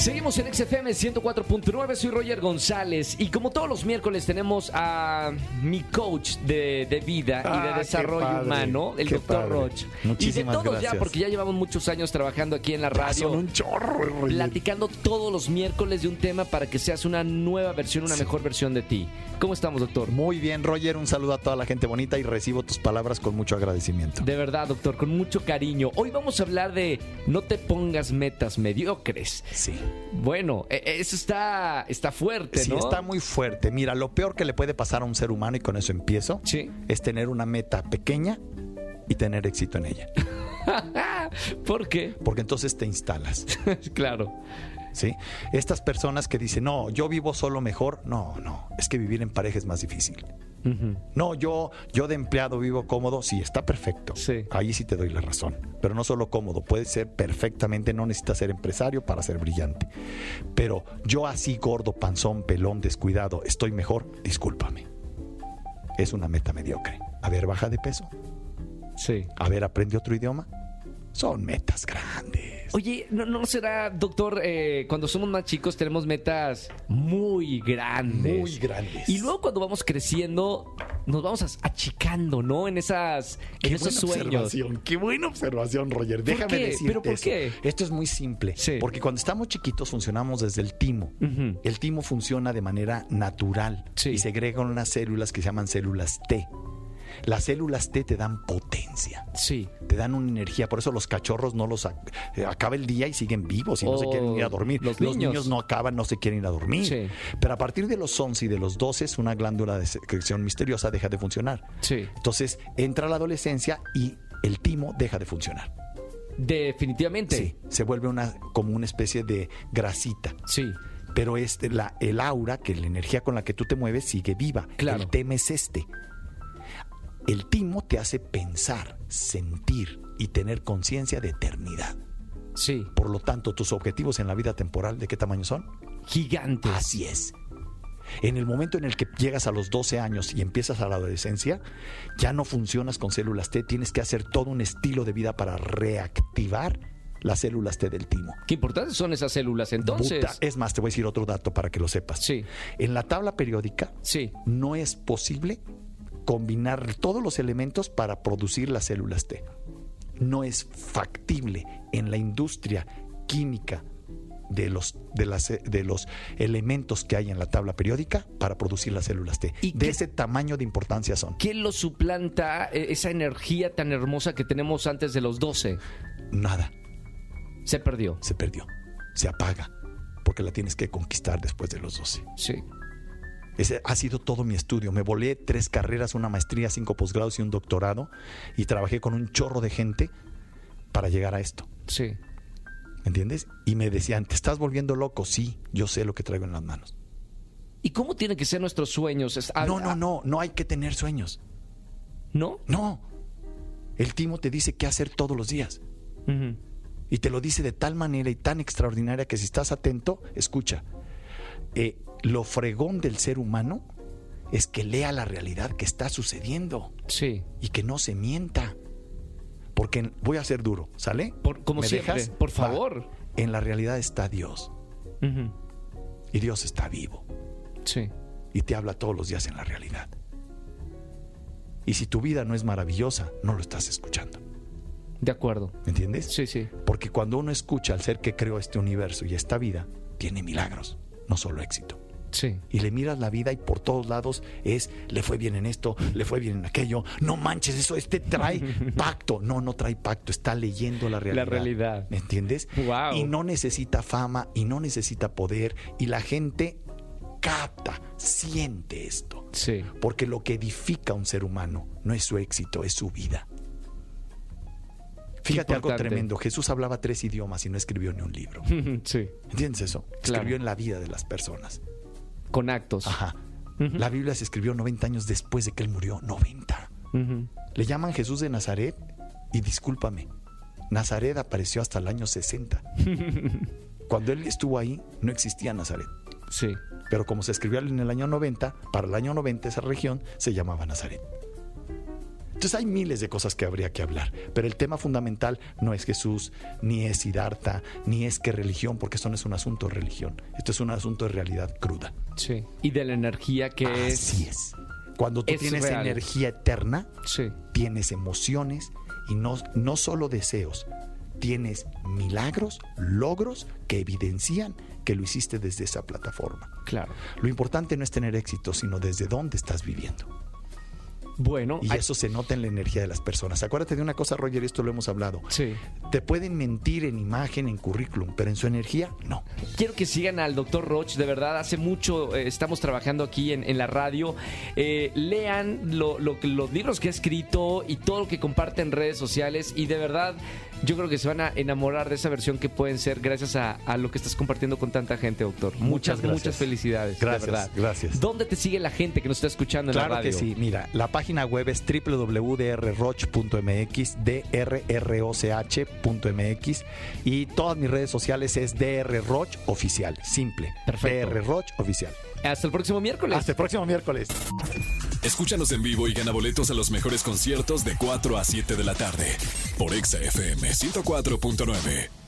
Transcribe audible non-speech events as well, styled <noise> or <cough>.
Seguimos en XFM 104.9, soy Roger González y como todos los miércoles tenemos a mi coach de, de vida y Ah, de qué desarrollo padre, humano, el doctor. Roch. Y de Muchísimas todos ya, porque ya llevamos muchos años trabajando aquí en la radio. Son un chorro, Roger. Platicando todos los miércoles de un tema para que seas una nueva versión, una mejor versión de ti. ¿Cómo estamos, doctor? Muy bien, Roger. Un saludo a toda la gente bonita y recibo tus palabras con mucho agradecimiento. De verdad, doctor, con mucho cariño. Hoy vamos a hablar de no te pongas metas mediocres. Sí. Bueno, e- eso está, está fuerte, Sí, ¿no? está muy fuerte. Mira, lo peor que le puede pasar a un ser humano, y con eso empiezo, Sí. es tener una meta pequeña y tener éxito en ella. <laughs> ¿Por qué? Porque entonces te instalas. <laughs> claro. ¿Sí? Estas personas que dicen, no, yo vivo solo mejor. No, no, es que vivir en pareja es más difícil. No, yo, yo de empleado vivo cómodo. Sí, está perfecto. Sí. Ahí sí te doy la razón. Pero no solo cómodo, puede ser perfectamente, no necesitas ser empresario para ser brillante. Pero yo así gordo, panzón, pelón, descuidado, estoy mejor, discúlpame. Es una meta mediocre. A ver, baja de peso. Sí. A ver, aprende otro idioma. Son metas grandes. Oye, ¿no, no será, doctor, eh, cuando somos más chicos tenemos metas muy grandes? Muy grandes. Y luego cuando vamos creciendo, nos vamos achicando, ¿no? En esas, en Qué esos buena sueños. observación, qué buena observación, Roger. Déjame qué? decirte ¿Pero por eso. qué? Esto es muy simple. Sí. Porque cuando estamos chiquitos funcionamos desde el timo. El timo funciona de manera natural Sí. y segregan unas células que se llaman células T. Las células T te dan potencia, Sí. te dan una energía. Por eso los cachorros no los ac- eh, acaba el día y siguen vivos y no se Oh, quieren ir a dormir. los Los, niños. niños. no acaban, no se quieren ir a dormir. Sí. Pero a partir de los 11 y de los 12, una glándula de secreción misteriosa deja de funcionar. Sí. Entonces entra la adolescencia y el timo deja de funcionar. Definitivamente. Sí, se vuelve una, como una especie de grasita. Sí. Pero es la, el aura, que la energía con la que tú te mueves sigue viva. Claro. El tema es este. El timo te hace pensar, sentir y tener conciencia de eternidad. Sí. Por lo tanto, tus objetivos en la vida temporal, ¿de qué tamaño son? Gigantes. Así es. En el momento en el que llegas a los 12 años y empiezas a la adolescencia, ya no funcionas con células T, tienes que hacer todo un estilo de vida para reactivar las células T del timo. Qué importantes son esas células entonces. Es más, te voy a decir otro dato para que lo sepas. Sí. En la tabla periódica Sí. no es posible combinar todos los elementos para producir las células T. No es factible en la industria química de los, de, las, de los elementos que hay en la tabla periódica para producir las células T. ¿Y de qué- ese tamaño de importancia son. ¿Qué lo suplanta eh, esa energía tan hermosa que tenemos antes de los 12? Nada. Se perdió. Se perdió. Se apaga. Porque la tienes que conquistar después de los 12. Sí. Ese ha sido todo mi estudio. Me volé tres carreras, una maestría, cinco posgrados y un doctorado. Y trabajé con un chorro de gente para llegar a esto. Sí. ¿Me entiendes? Y me decían, ¿te estás volviendo loco? Sí, yo sé lo que traigo en las manos. ¿Y cómo tienen que ser nuestros sueños? Es- No, no, no, no hay que tener sueños. ¿No? No. El timo te dice qué hacer todos los días. Y te lo dice de tal manera y tan extraordinaria que si estás atento, escucha. Eh, lo fregón del ser humano es que lea la realidad que está sucediendo Sí. y que no se mienta. Porque voy a ser duro, ¿sale? Por- como ¿Me siempre, dejas? por Va. favor. En la realidad está Dios y Dios está vivo Sí. y te habla todos los días en la realidad. Y si tu vida no es maravillosa, no lo estás escuchando. De acuerdo. ¿Me entiendes? Sí, sí. Porque cuando uno escucha al ser que creó este universo y esta vida, tiene milagros, no solo éxito. Sí. Y le miras la vida y por todos lados es, le fue bien en esto, le fue bien en aquello, no manches eso, este trae <laughs> pacto. No, no trae pacto, está leyendo la realidad. realidad. ¿Me entiendes? Guau. Y no necesita fama y no necesita poder y la gente capta, siente esto. Sí. Porque lo que edifica a un ser humano no es su éxito, es su vida. Fíjate algo tremendo. Jesús hablaba tres idiomas y no escribió ni un libro. <laughs> sí. ¿Entiendes eso? Claro. Escribió en la vida de las personas. Con actos. Ajá. La Biblia se escribió 90 años después de que él murió. 90. Ujú. Le llaman Jesús de Nazaret y discúlpame, Nazaret apareció hasta el año 60. <laughs> Cuando él estuvo ahí, no existía Nazaret. Sí. Pero como se escribió en el año 90, para el año 90 esa región se llamaba Nazaret. Entonces hay miles de cosas que habría que hablar, pero el tema fundamental no es Jesús, ni es Siddhartha, ni es que religión, porque esto no es un asunto de religión, esto es un asunto de realidad cruda. Sí. Y de la energía que Así es. es. Cuando tú es tienes real. energía eterna, Sí. tienes emociones y no, no solo deseos, tienes milagros, logros que evidencian que lo hiciste desde esa plataforma. Claro. Lo importante no es tener éxito, sino desde dónde estás viviendo. Bueno, Y hay- eso se nota en la energía de las personas. Acuérdate de una cosa, Roger, y esto lo hemos hablado. Sí. Te pueden mentir en imagen, en currículum, pero en su energía, no. Quiero que sigan al doctor Roch, de verdad, hace mucho eh, estamos trabajando aquí en, en la radio. Eh, lean lo- lo los libros que ha escrito y todo lo que comparte en redes sociales y de verdad yo creo que se van a enamorar de esa versión que pueden ser gracias a, a lo que estás compartiendo con tanta gente, doctor. Muchas, Muchas gracias. muchas felicidades. de Gracias, verdad. gracias. ¿Dónde te sigue la gente que nos está escuchando en Claro la radio? que sí. Mira, la página web es www.drroch.mx, drroch.mx y todas mis redes sociales es drroch oficial, simple. Perfecto. drroch oficial. Hasta el próximo miércoles. Hasta el próximo miércoles. Escúchanos en vivo y gana boletos a los mejores conciertos de 4 a 7 de la tarde por Exa FM 104.9.